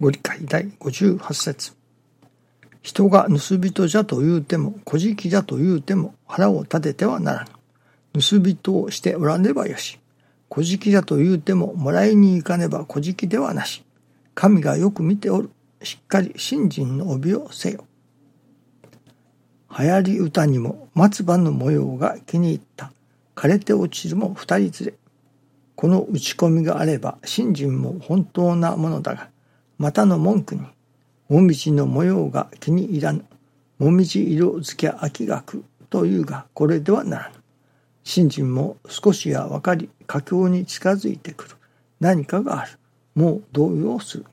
ご理解第58節人が盗人じゃと言うても、小じじゃと言うても腹を立ててはならぬ。盗人をしておらねばよし。小じじゃと言うてももらいに行かねば小じではなし。神がよく見ておる。しっかり信心の帯をせよ。流行り歌にも松葉の模様が気に入った。枯れて落ちるも二人連れ。この打ち込みがあれば信心も本当なものだが、またの文句に、もみじの模様が気に入らぬ。もみじ色付け秋がくというが、これではならぬ。信心も少しや分かり、佳境に近づいてくる。何かがある。もう動揺する。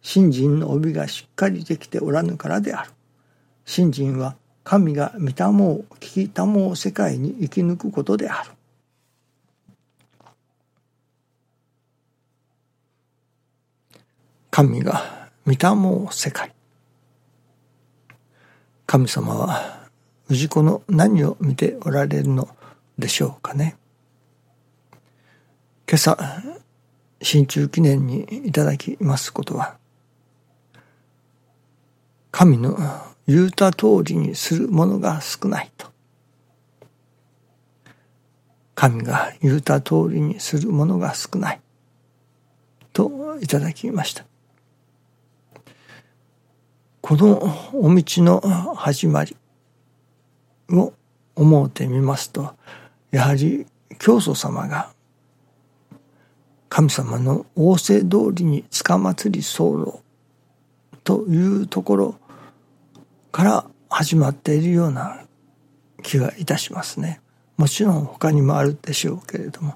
信心の帯がしっかりできておらぬからである。信心は神が見たもう聞きたもう世界に生き抜くことである。神が見たもう世界。神様は氏子の何を見ておられるのでしょうかね。今朝、新中記念にいただきますことは、神の言うた通りにするものが少ないと。神が言うた通りにするものが少ないといただきました。このお道の始まりを思うてみますと、やはり教祖様が神様の仰せ通りにつかまつり候というところから始まっているような気がいたしますね。もちろん他にもあるでしょうけれども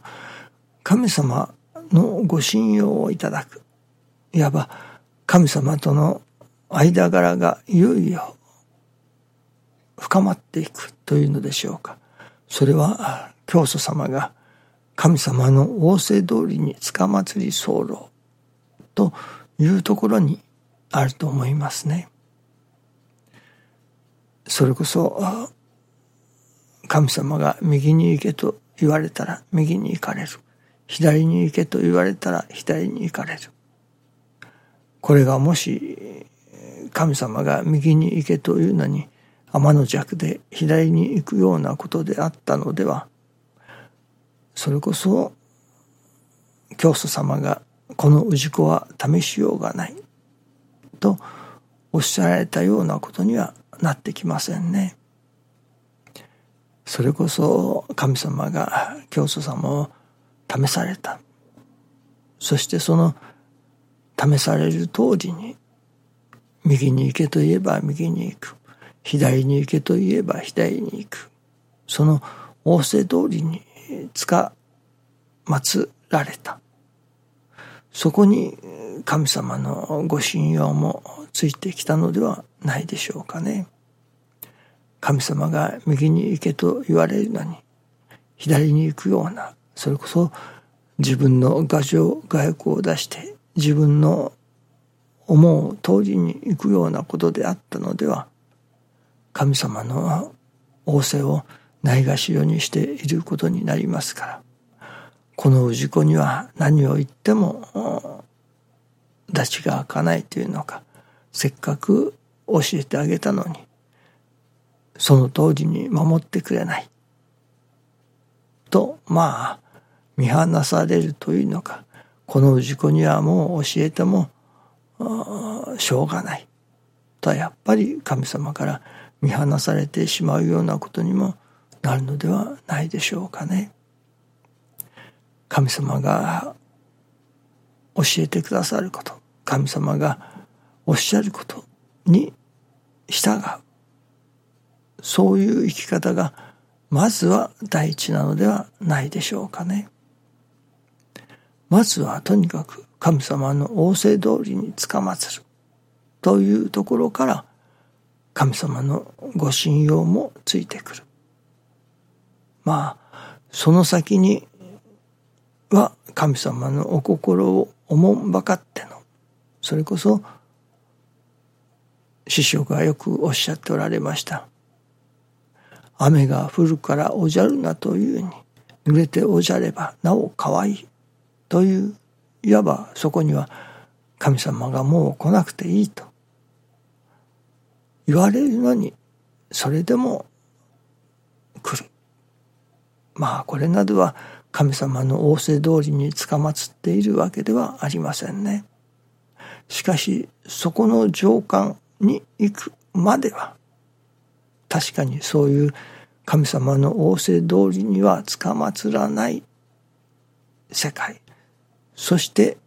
神様のご信用をいただくいわば神様との間柄がいよいよ深まっていくというのでしょうか。それは教祖様が神様の仰せ通りにつかまつり候というところにあると思いますね。それこそ神様が右に行けと言われたら右に行かれる。左に行けと言われたら左に行かれる。これがもし神様が右に行けというのに天の弱で左に行くようなことであったのではそれこそ教祖様がこの氏子は試しようがないとおっしゃられたようなことにはなってきませんね。それこそ神様が教祖様を試された。そしてその試される通りに右に行けと言えば右に行く。左に行けと言えば左に行く。その仰せ通りにつか祀られた。そこに神様のご信用もついてきたのではないでしょうかね。神様が右に行けと言われるのに左に行くようなそれこそ自分の牙城外欲を出して自分の思う通りに行くようなことであったのでは神様の仰せをないがしろにしていることになりますから。この氏子には何を言っても立ちが開かないというのかせっかく教えてあげたのにその通りに守ってくれない。とまあ見放されるというのかこの氏子にはもう教えてもしょうがないとやっぱり神様から見放されてしまうようなことにもなるのではないでしょうかね。神様が教えてくださること神様がおっしゃることに従うそういう生き方がまずは第一なのではないでしょうかね。まずはとにかく神様の仰せ通りにつかまつるというところから神様のご信用もついてくる。まあその先には神様のお心をおもんばかってのそれこそ師匠がよくおっしゃっておられました。雨が降るからおじゃるなというに濡れておじゃればなお可愛いといういわばそこには神様がもう来なくていいと言われるのにそれでも来る。まあこれなどは神様の仰せ通りにつかまつっているわけではありませんね。しかしそこの上官に行くまでは確かにそういう神様の仰せ通りにはつかまつらない世界そして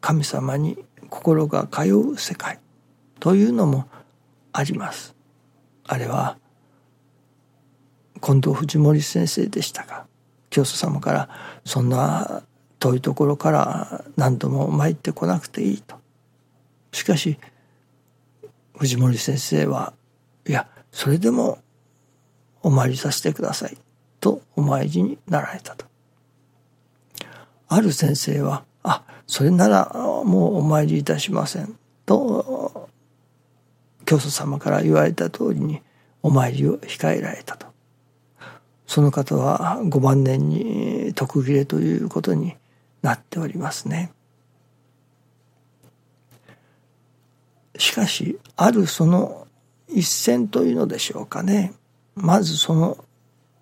神様に心が通う世界というのもあります。あれは近藤藤森先生でしたが教祖様からそんな遠いところから何度も参ってこなくていいと。しかし藤森先生はいやそれでもお参りさせてくださいとお参りになられたと。ある先生はあそれならもうお参りいたしません。と教祖様から言われた通りにお参りを控えられたと。その方は5万年に徳切れということになっておりますね。しかしあるその一線というのでしょうかね。まずその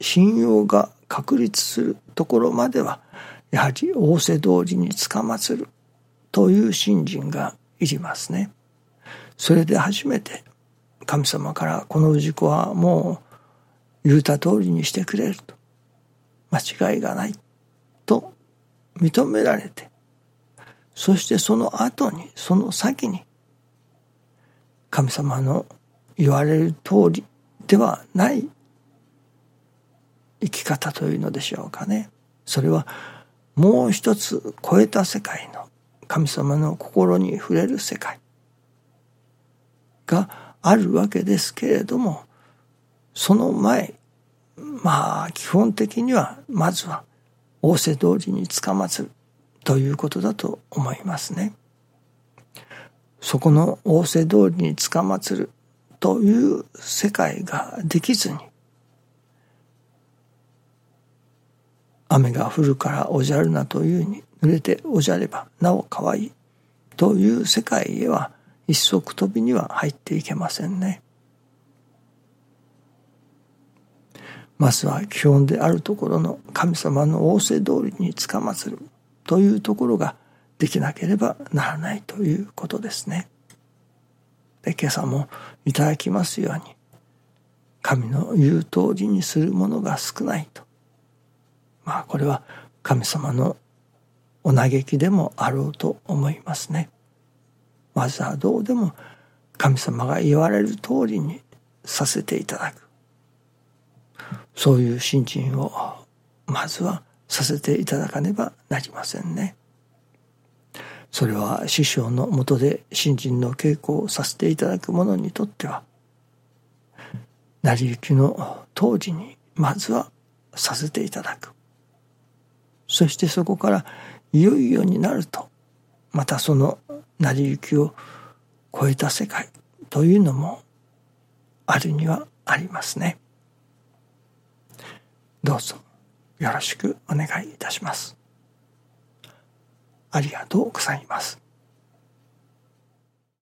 信用が確立するところまではやはり仰せ通りにつかまつるという信心がいりますね。それで初めて神様からこの氏子はもう言うた通りにしてくれると間違いがないと認められてそしてその後にその先に神様の言われる通りではない生き方というのでしょうかね。それはもう一つ超えた世界の神様の心に触れる世界があるわけですけれどもその前まあ基本的にはまずは仰せ通りにつかまつるということだと思いますね。そこの仰せ通りにつかまつるという世界ができずに雨が降るからおじゃるなというに濡れておじゃればなお可愛いという世界へは一足飛びには入っていけませんね。まずは基本であるところの神様の仰せ通りにつかまつるというところができなければならないということですね。で今朝もいただきますように神の言う通りにするものが少ないとまあこれは神様のお嘆きでもあろうと思いますね。まずはどうでも神様が言われる通りにさせていただくそういう信心をまずはさせていただかねばなりませんね。それは師匠のもとで信心の稽古をさせていただく者にとっては成り行きの当時にまずはさせていただくそしてそこからいよいよになるとまたその成り行きを超えた世界というのもあるにはありますね。どうぞよろしくお願いいたします。ありがとうございます。